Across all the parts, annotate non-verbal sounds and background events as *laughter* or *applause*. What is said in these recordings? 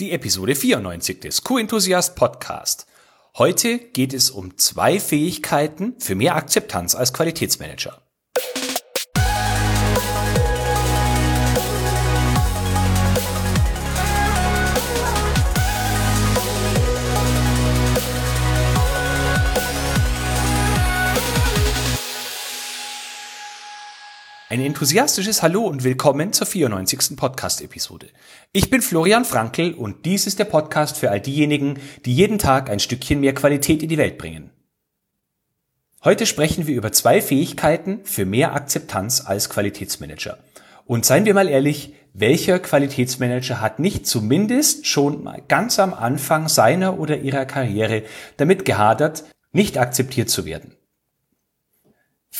die Episode 94 des Q-Enthusiast Podcast. Heute geht es um zwei Fähigkeiten für mehr Akzeptanz als Qualitätsmanager. Ein enthusiastisches Hallo und willkommen zur 94. Podcast-Episode. Ich bin Florian Frankl und dies ist der Podcast für all diejenigen, die jeden Tag ein Stückchen mehr Qualität in die Welt bringen. Heute sprechen wir über zwei Fähigkeiten für mehr Akzeptanz als Qualitätsmanager. Und seien wir mal ehrlich, welcher Qualitätsmanager hat nicht zumindest schon mal ganz am Anfang seiner oder ihrer Karriere damit gehadert, nicht akzeptiert zu werden?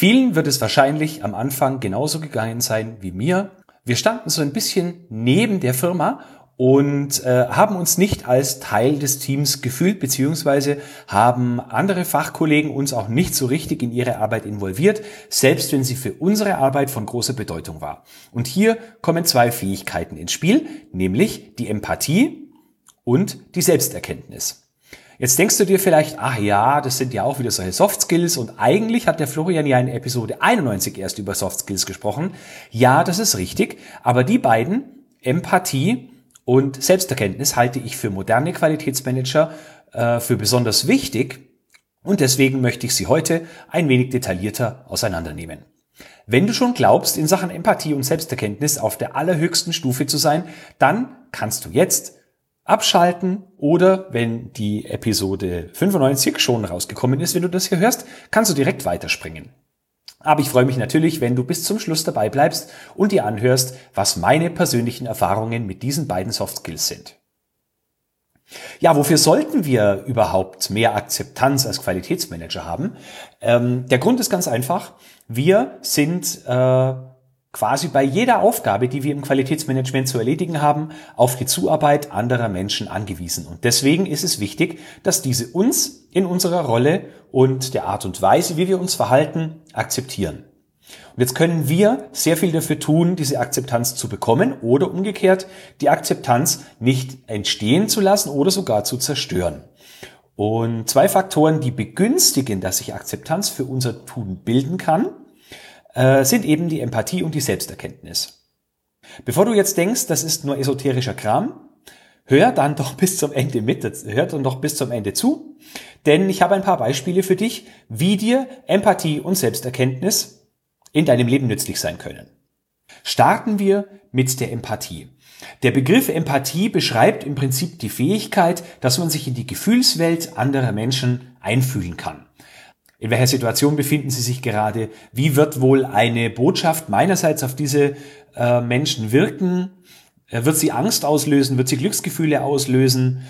Vielen wird es wahrscheinlich am Anfang genauso gegangen sein wie mir. Wir standen so ein bisschen neben der Firma und äh, haben uns nicht als Teil des Teams gefühlt, beziehungsweise haben andere Fachkollegen uns auch nicht so richtig in ihre Arbeit involviert, selbst wenn sie für unsere Arbeit von großer Bedeutung war. Und hier kommen zwei Fähigkeiten ins Spiel, nämlich die Empathie und die Selbsterkenntnis. Jetzt denkst du dir vielleicht, ach ja, das sind ja auch wieder solche Soft Skills und eigentlich hat der Florian ja in Episode 91 erst über Soft Skills gesprochen. Ja, das ist richtig, aber die beiden, Empathie und Selbsterkenntnis, halte ich für moderne Qualitätsmanager äh, für besonders wichtig und deswegen möchte ich sie heute ein wenig detaillierter auseinandernehmen. Wenn du schon glaubst, in Sachen Empathie und Selbsterkenntnis auf der allerhöchsten Stufe zu sein, dann kannst du jetzt abschalten oder wenn die Episode 95 schon rausgekommen ist, wenn du das hier hörst, kannst du direkt weiterspringen. Aber ich freue mich natürlich, wenn du bis zum Schluss dabei bleibst und dir anhörst, was meine persönlichen Erfahrungen mit diesen beiden Soft Skills sind. Ja, wofür sollten wir überhaupt mehr Akzeptanz als Qualitätsmanager haben? Ähm, der Grund ist ganz einfach. Wir sind äh, quasi bei jeder Aufgabe, die wir im Qualitätsmanagement zu erledigen haben, auf die Zuarbeit anderer Menschen angewiesen. Und deswegen ist es wichtig, dass diese uns in unserer Rolle und der Art und Weise, wie wir uns verhalten, akzeptieren. Und jetzt können wir sehr viel dafür tun, diese Akzeptanz zu bekommen oder umgekehrt die Akzeptanz nicht entstehen zu lassen oder sogar zu zerstören. Und zwei Faktoren, die begünstigen, dass sich Akzeptanz für unser Tun bilden kann, äh, sind eben die Empathie und die Selbsterkenntnis. Bevor du jetzt denkst, das ist nur esoterischer Kram, hör dann doch *laughs* bis zum Ende mit, hör dann doch bis zum Ende zu, denn ich habe ein paar Beispiele für dich, wie dir Empathie und Selbsterkenntnis in deinem Leben nützlich sein können. Starten wir mit der Empathie. Der Begriff Empathie beschreibt im Prinzip die Fähigkeit, dass man sich in die Gefühlswelt anderer Menschen einfühlen kann. In welcher Situation befinden Sie sich gerade? Wie wird wohl eine Botschaft meinerseits auf diese äh, Menschen wirken? Äh, wird sie Angst auslösen? Wird sie Glücksgefühle auslösen?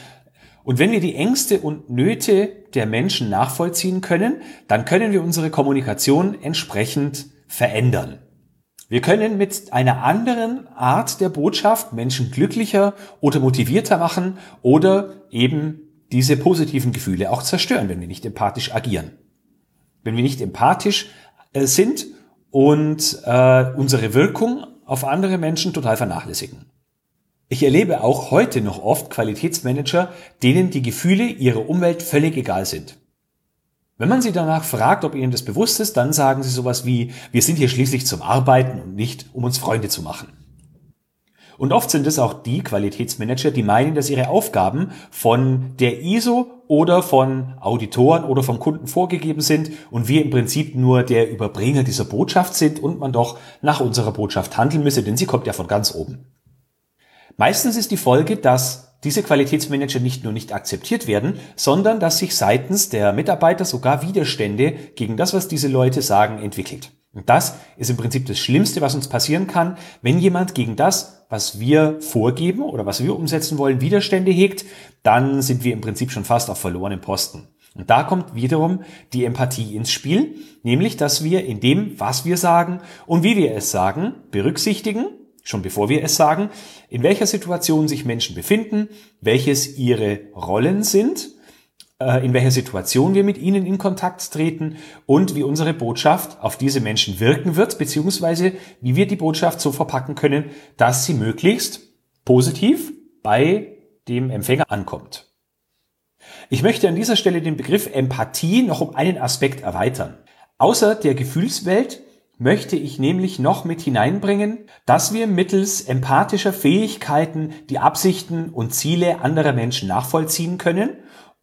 Und wenn wir die Ängste und Nöte der Menschen nachvollziehen können, dann können wir unsere Kommunikation entsprechend verändern. Wir können mit einer anderen Art der Botschaft Menschen glücklicher oder motivierter machen oder eben diese positiven Gefühle auch zerstören, wenn wir nicht empathisch agieren wenn wir nicht empathisch äh, sind und äh, unsere Wirkung auf andere Menschen total vernachlässigen. Ich erlebe auch heute noch oft Qualitätsmanager, denen die Gefühle ihrer Umwelt völlig egal sind. Wenn man sie danach fragt, ob ihnen das bewusst ist, dann sagen sie sowas wie, wir sind hier schließlich zum Arbeiten und nicht, um uns Freunde zu machen. Und oft sind es auch die Qualitätsmanager, die meinen, dass ihre Aufgaben von der ISO oder von Auditoren oder vom Kunden vorgegeben sind und wir im Prinzip nur der Überbringer dieser Botschaft sind und man doch nach unserer Botschaft handeln müsse, denn sie kommt ja von ganz oben. Meistens ist die Folge, dass diese Qualitätsmanager nicht nur nicht akzeptiert werden, sondern dass sich seitens der Mitarbeiter sogar Widerstände gegen das, was diese Leute sagen, entwickelt. Und das ist im Prinzip das Schlimmste, was uns passieren kann, wenn jemand gegen das, was wir vorgeben oder was wir umsetzen wollen, Widerstände hegt, dann sind wir im Prinzip schon fast auf verlorenen Posten. Und da kommt wiederum die Empathie ins Spiel, nämlich dass wir in dem, was wir sagen und wie wir es sagen, berücksichtigen, schon bevor wir es sagen, in welcher Situation sich Menschen befinden, welches ihre Rollen sind in welcher Situation wir mit ihnen in Kontakt treten und wie unsere Botschaft auf diese Menschen wirken wird, beziehungsweise wie wir die Botschaft so verpacken können, dass sie möglichst positiv bei dem Empfänger ankommt. Ich möchte an dieser Stelle den Begriff Empathie noch um einen Aspekt erweitern. Außer der Gefühlswelt möchte ich nämlich noch mit hineinbringen, dass wir mittels empathischer Fähigkeiten die Absichten und Ziele anderer Menschen nachvollziehen können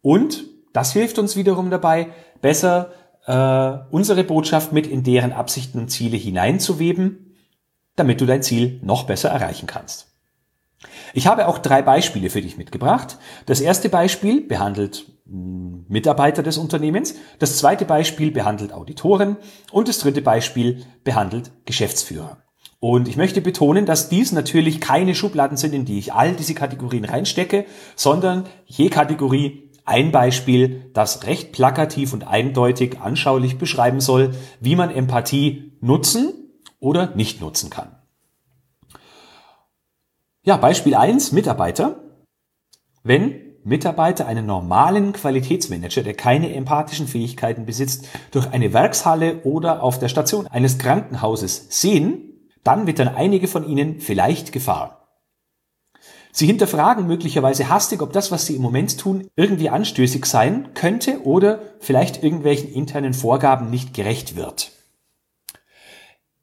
und das hilft uns wiederum dabei, besser äh, unsere Botschaft mit in deren Absichten und Ziele hineinzuweben, damit du dein Ziel noch besser erreichen kannst. Ich habe auch drei Beispiele für dich mitgebracht. Das erste Beispiel behandelt hm, Mitarbeiter des Unternehmens, das zweite Beispiel behandelt Auditoren und das dritte Beispiel behandelt Geschäftsführer. Und ich möchte betonen, dass dies natürlich keine Schubladen sind, in die ich all diese Kategorien reinstecke, sondern je Kategorie ein Beispiel, das recht plakativ und eindeutig anschaulich beschreiben soll, wie man Empathie nutzen oder nicht nutzen kann. Ja, Beispiel eins: Mitarbeiter. Wenn Mitarbeiter einen normalen Qualitätsmanager, der keine empathischen Fähigkeiten besitzt, durch eine Werkshalle oder auf der Station eines Krankenhauses sehen, dann wittern einige von ihnen vielleicht Gefahr. Sie hinterfragen möglicherweise hastig, ob das, was sie im Moment tun, irgendwie anstößig sein könnte oder vielleicht irgendwelchen internen Vorgaben nicht gerecht wird.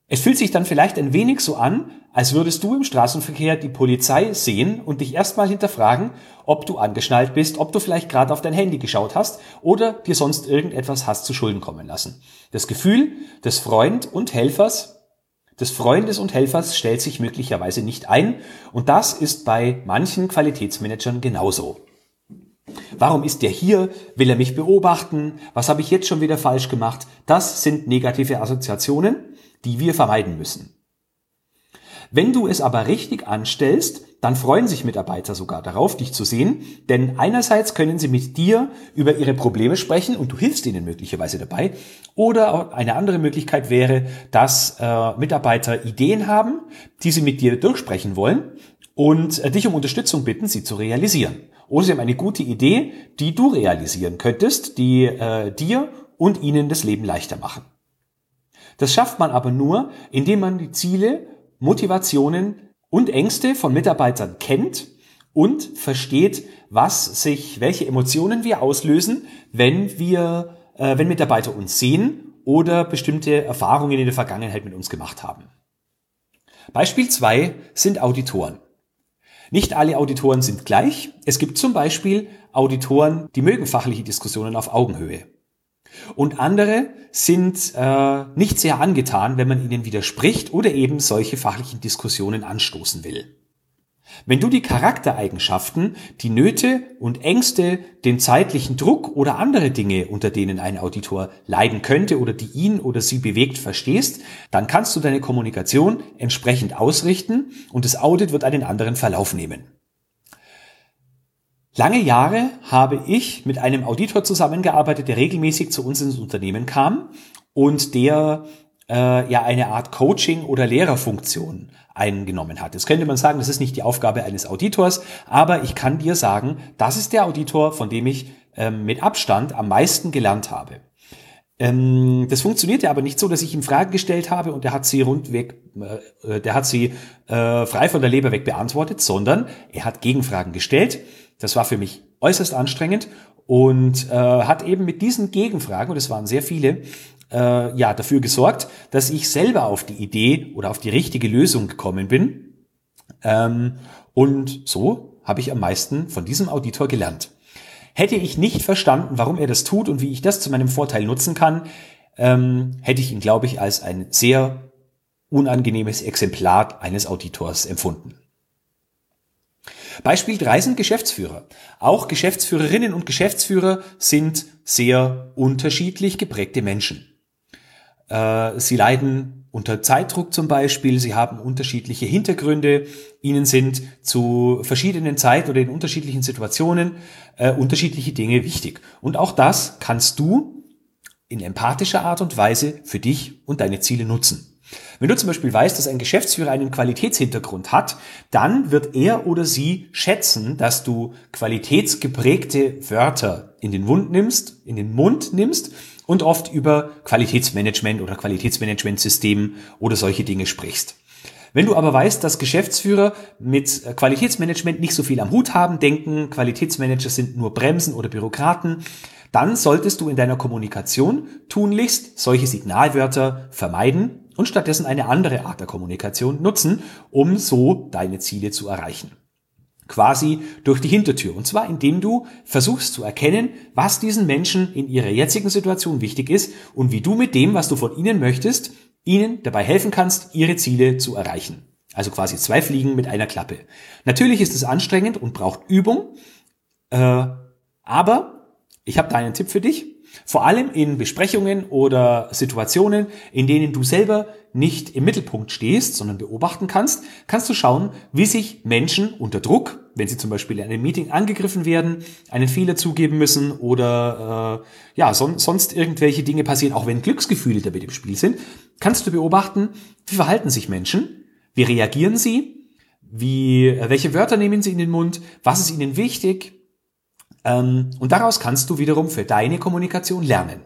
Es fühlt sich dann vielleicht ein wenig so an, als würdest du im Straßenverkehr die Polizei sehen und dich erstmal hinterfragen, ob du angeschnallt bist, ob du vielleicht gerade auf dein Handy geschaut hast oder dir sonst irgendetwas hast zu Schulden kommen lassen. Das Gefühl des Freund und Helfers, des Freundes und Helfers stellt sich möglicherweise nicht ein und das ist bei manchen Qualitätsmanagern genauso. Warum ist der hier? Will er mich beobachten? Was habe ich jetzt schon wieder falsch gemacht? Das sind negative Assoziationen die wir vermeiden müssen. Wenn du es aber richtig anstellst, dann freuen sich Mitarbeiter sogar darauf, dich zu sehen, denn einerseits können sie mit dir über ihre Probleme sprechen und du hilfst ihnen möglicherweise dabei, oder eine andere Möglichkeit wäre, dass äh, Mitarbeiter Ideen haben, die sie mit dir durchsprechen wollen und äh, dich um Unterstützung bitten, sie zu realisieren. Oder sie haben eine gute Idee, die du realisieren könntest, die äh, dir und ihnen das Leben leichter machen. Das schafft man aber nur, indem man die Ziele, Motivationen und Ängste von Mitarbeitern kennt und versteht, was sich, welche Emotionen wir auslösen, wenn wir, äh, wenn Mitarbeiter uns sehen oder bestimmte Erfahrungen in der Vergangenheit mit uns gemacht haben. Beispiel zwei sind Auditoren. Nicht alle Auditoren sind gleich. Es gibt zum Beispiel Auditoren, die mögen fachliche Diskussionen auf Augenhöhe. Und andere sind äh, nicht sehr angetan, wenn man ihnen widerspricht oder eben solche fachlichen Diskussionen anstoßen will. Wenn du die Charaktereigenschaften, die Nöte und Ängste, den zeitlichen Druck oder andere Dinge, unter denen ein Auditor leiden könnte oder die ihn oder sie bewegt, verstehst, dann kannst du deine Kommunikation entsprechend ausrichten und das Audit wird einen anderen Verlauf nehmen. Lange Jahre habe ich mit einem Auditor zusammengearbeitet, der regelmäßig zu uns ins Unternehmen kam und der äh, ja eine Art Coaching- oder Lehrerfunktion eingenommen hat. Jetzt könnte man sagen, das ist nicht die Aufgabe eines Auditors, aber ich kann dir sagen, das ist der Auditor, von dem ich ähm, mit Abstand am meisten gelernt habe. Ähm, das funktionierte aber nicht so, dass ich ihm Fragen gestellt habe und der hat sie rundweg, äh, der hat sie äh, frei von der Leber weg beantwortet, sondern er hat Gegenfragen gestellt das war für mich äußerst anstrengend und äh, hat eben mit diesen Gegenfragen, und es waren sehr viele, äh, ja, dafür gesorgt, dass ich selber auf die Idee oder auf die richtige Lösung gekommen bin. Ähm, und so habe ich am meisten von diesem Auditor gelernt. Hätte ich nicht verstanden, warum er das tut und wie ich das zu meinem Vorteil nutzen kann, ähm, hätte ich ihn, glaube ich, als ein sehr unangenehmes Exemplar eines Auditors empfunden. Beispiel 3 sind Geschäftsführer. Auch Geschäftsführerinnen und Geschäftsführer sind sehr unterschiedlich geprägte Menschen. Äh, sie leiden unter Zeitdruck zum Beispiel, sie haben unterschiedliche Hintergründe, ihnen sind zu verschiedenen Zeit oder in unterschiedlichen Situationen äh, unterschiedliche Dinge wichtig. Und auch das kannst du in empathischer Art und Weise für dich und deine Ziele nutzen. Wenn du zum Beispiel weißt, dass ein Geschäftsführer einen Qualitätshintergrund hat, dann wird er oder sie schätzen, dass du qualitätsgeprägte Wörter in den Mund nimmst, in den Mund nimmst und oft über Qualitätsmanagement oder Qualitätsmanagementsystemen oder solche Dinge sprichst. Wenn du aber weißt, dass Geschäftsführer mit Qualitätsmanagement nicht so viel am Hut haben, denken, Qualitätsmanager sind nur Bremsen oder Bürokraten, dann solltest du in deiner Kommunikation tunlichst solche Signalwörter vermeiden und stattdessen eine andere Art der Kommunikation nutzen, um so deine Ziele zu erreichen. Quasi durch die Hintertür. Und zwar indem du versuchst zu erkennen, was diesen Menschen in ihrer jetzigen Situation wichtig ist und wie du mit dem, was du von ihnen möchtest, ihnen dabei helfen kannst, ihre Ziele zu erreichen. Also quasi zwei Fliegen mit einer Klappe. Natürlich ist es anstrengend und braucht Übung, äh, aber ich habe da einen Tipp für dich. Vor allem in Besprechungen oder Situationen, in denen du selber nicht im Mittelpunkt stehst, sondern beobachten kannst, kannst du schauen, wie sich Menschen unter Druck, wenn sie zum Beispiel in einem Meeting angegriffen werden, einen Fehler zugeben müssen oder äh, ja son sonst irgendwelche Dinge passieren, auch wenn Glücksgefühle damit im Spiel sind, kannst du beobachten, wie verhalten sich Menschen, wie reagieren sie, wie welche Wörter nehmen sie in den Mund, was ist ihnen wichtig, und daraus kannst du wiederum für deine Kommunikation lernen.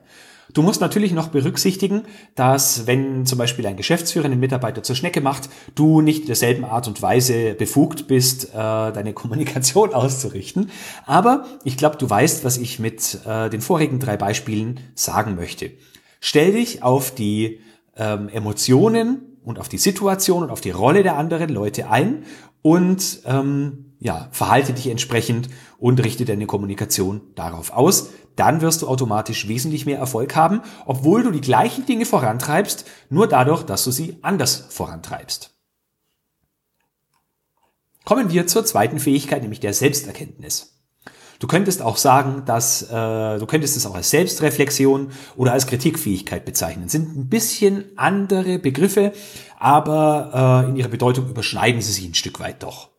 Du musst natürlich noch berücksichtigen, dass wenn zum Beispiel ein Geschäftsführer einen Mitarbeiter zur Schnecke macht, du nicht in derselben Art und Weise befugt bist, äh, deine *laughs* Kommunikation auszurichten. Aber ich glaube, du weißt, was ich mit äh, den vorigen drei Beispielen sagen möchte. Stell dich auf die ähm, Emotionen und auf die Situation und auf die Rolle der anderen Leute ein und ähm, ja, verhalte dich entsprechend und richte deine Kommunikation darauf aus. Dann wirst du automatisch wesentlich mehr Erfolg haben, obwohl du die gleichen Dinge vorantreibst, nur dadurch, dass du sie anders vorantreibst. Kommen wir zur zweiten Fähigkeit, nämlich der Selbsterkenntnis. Du könntest auch sagen, dass äh, du könntest es auch als Selbstreflexion oder als Kritikfähigkeit bezeichnen. Sind ein bisschen andere Begriffe, aber äh, in ihrer Bedeutung überschneiden sie sich ein Stück weit doch.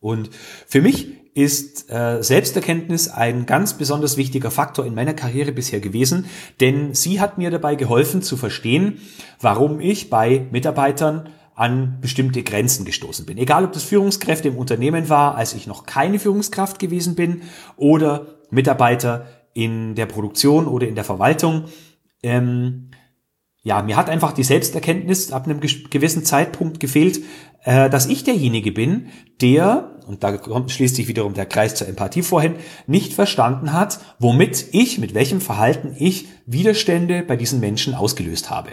Und für mich ist äh, Selbsterkenntnis ein ganz besonders wichtiger Faktor in meiner Karriere bisher gewesen, denn sie hat mir dabei geholfen zu verstehen, warum ich bei Mitarbeitern an bestimmte Grenzen gestoßen bin. Egal, ob das Führungskräfte im Unternehmen war, als ich noch keine Führungskraft gewesen bin, oder Mitarbeiter in der Produktion oder in der Verwaltung. Ähm, ja, mir hat einfach die Selbsterkenntnis ab einem gewissen Zeitpunkt gefehlt, äh, dass ich derjenige bin, der, und da kommt, schließt sich wiederum der Kreis zur Empathie vorhin, nicht verstanden hat, womit ich, mit welchem Verhalten ich Widerstände bei diesen Menschen ausgelöst habe.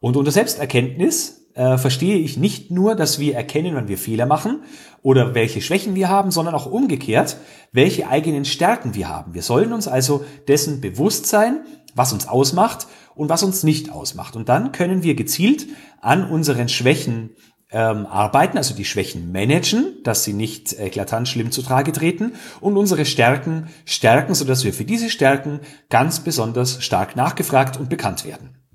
Und unter Selbsterkenntnis äh, verstehe ich nicht nur, dass wir erkennen, wann wir Fehler machen oder welche Schwächen wir haben, sondern auch umgekehrt, welche eigenen Stärken wir haben. Wir sollen uns also dessen bewusst sein, was uns ausmacht und was uns nicht ausmacht. Und dann können wir gezielt an unseren Schwächen ähm, arbeiten, also die Schwächen managen, dass sie nicht eklatant schlimm zu Trage treten und unsere Stärken stärken, sodass wir für diese Stärken ganz besonders stark nachgefragt und bekannt werden.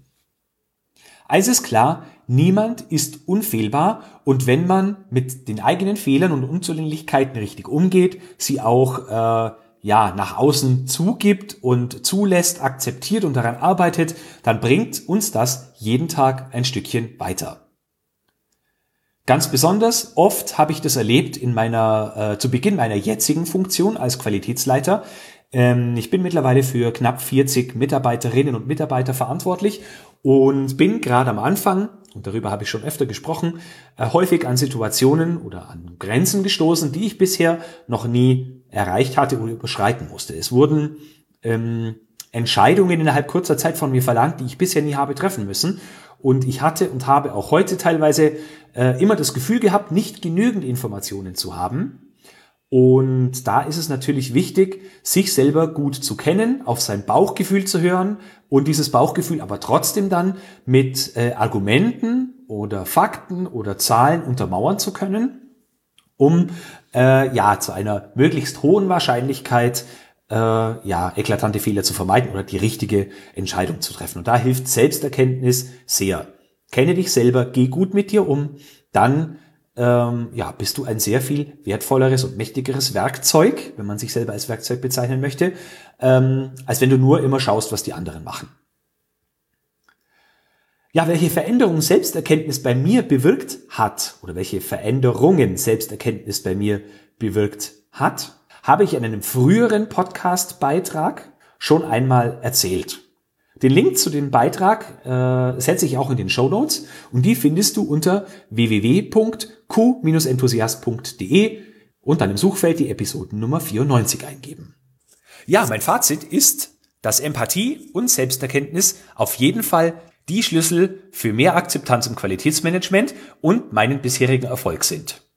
Also ist klar, niemand ist unfehlbar und wenn man mit den eigenen Fehlern und Unzulänglichkeiten richtig umgeht, sie auch äh, ja nach außen zugibt und zulässt, akzeptiert und daran arbeitet, dann bringt uns das jeden Tag ein Stückchen weiter. Ganz besonders oft habe ich das erlebt in meiner äh, zu Beginn meiner jetzigen Funktion als Qualitätsleiter. Ähm, ich bin mittlerweile für knapp 40 Mitarbeiterinnen und Mitarbeiter verantwortlich und bin gerade am Anfang, und darüber habe ich schon öfter gesprochen, äh, häufig an Situationen oder an Grenzen gestoßen, die ich bisher noch nie erreicht hatte oder überschreiten musste. Es wurden ähm, Entscheidungen innerhalb kurzer Zeit von mir verlangt, die ich bisher nie habe treffen müssen. Und ich hatte und habe auch heute teilweise äh, immer das Gefühl gehabt, nicht genügend Informationen zu haben und da ist es natürlich wichtig, sich selber gut zu kennen, auf sein Bauchgefühl zu hören und dieses Bauchgefühl aber trotzdem dann mit äh, Argumenten oder Fakten oder Zahlen untermauern zu können, um äh, ja zu einer möglichst hohen Wahrscheinlichkeit äh, ja eklatante Fehler zu vermeiden oder die richtige Entscheidung zu treffen. Und da hilft Selbsterkenntnis sehr. Kenne dich selber, geh gut mit dir um, dann ähm, ja, bist du ein sehr viel wertvolleres und mächtigeres Werkzeug, wenn man sich selber als Werkzeug bezeichnen möchte, ähm, als wenn du nur immer schaust, was die anderen machen. Ja, welche Veränderungen Selbsterkenntnis bei mir bewirkt hat oder welche Veränderungen Selbsterkenntnis bei mir bewirkt hat, habe ich in einem früheren Podcast-Beitrag schon einmal erzählt. Den Link zu dem Beitrag äh, setze ich auch in den Show Notes und die findest du unter www.q-enthusiast.de und dann im Suchfeld die Episodennummer 94 eingeben. Ja, mein Fazit ist, dass Empathie und Selbsterkenntnis auf jeden Fall die Schlüssel für mehr Akzeptanz im Qualitätsmanagement und meinen bisherigen Erfolg sind.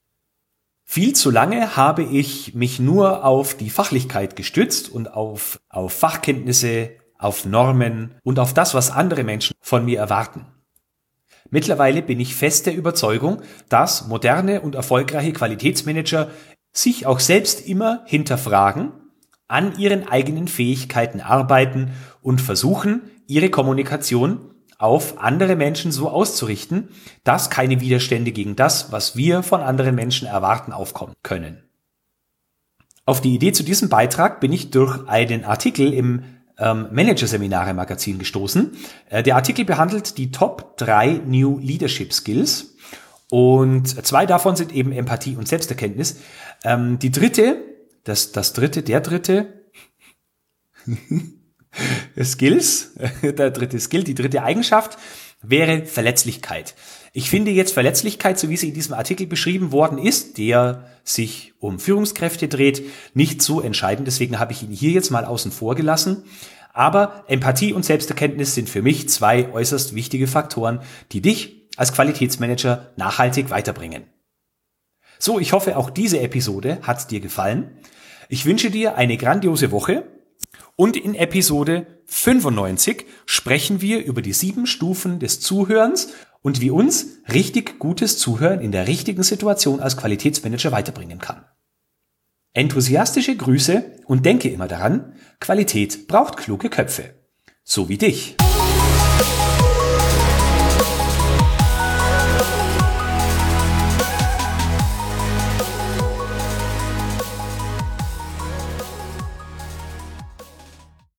Viel zu lange habe ich mich nur auf die Fachlichkeit gestützt und auf, auf Fachkenntnisse, auf Normen und auf das, was andere Menschen von mir erwarten. Mittlerweile bin ich fest der Überzeugung, dass moderne und erfolgreiche Qualitätsmanager sich auch selbst immer hinterfragen, an ihren eigenen Fähigkeiten arbeiten und versuchen, ihre Kommunikation auf andere Menschen so auszurichten, dass keine Widerstände gegen das, was wir von anderen Menschen erwarten, aufkommen können. Auf die Idee zu diesem Beitrag bin ich durch einen Artikel im ähm, Manager-Seminare Magazin gestoßen. Äh, der Artikel behandelt die Top 3 New Leadership Skills und zwei davon sind eben Empathie und Selbsterkenntnis. Ähm, die dritte, das, das dritte, der dritte, *laughs* Skills, *laughs* der dritte Skill, die dritte Eigenschaft wäre Verletzlichkeit. Ich finde jetzt Verletzlichkeit, so wie sie in diesem Artikel beschrieben worden ist, der sich um Führungskräfte dreht, nicht so entscheidend. Deswegen habe ich ihn hier jetzt mal außen vor gelassen. Aber Empathie und Selbsterkenntnis sind für mich zwei äußerst wichtige Faktoren, die dich als Qualitätsmanager nachhaltig weiterbringen. So, ich hoffe, auch diese Episode hat dir gefallen. Ich wünsche dir eine grandiose Woche und in Episode 95 sprechen wir über die sieben Stufen des Zuhörens und wie uns richtig gutes Zuhören in der richtigen Situation als Qualitätsmanager weiterbringen kann. Enthusiastische Grüße und denke immer daran, Qualität braucht kluge Köpfe. So wie dich.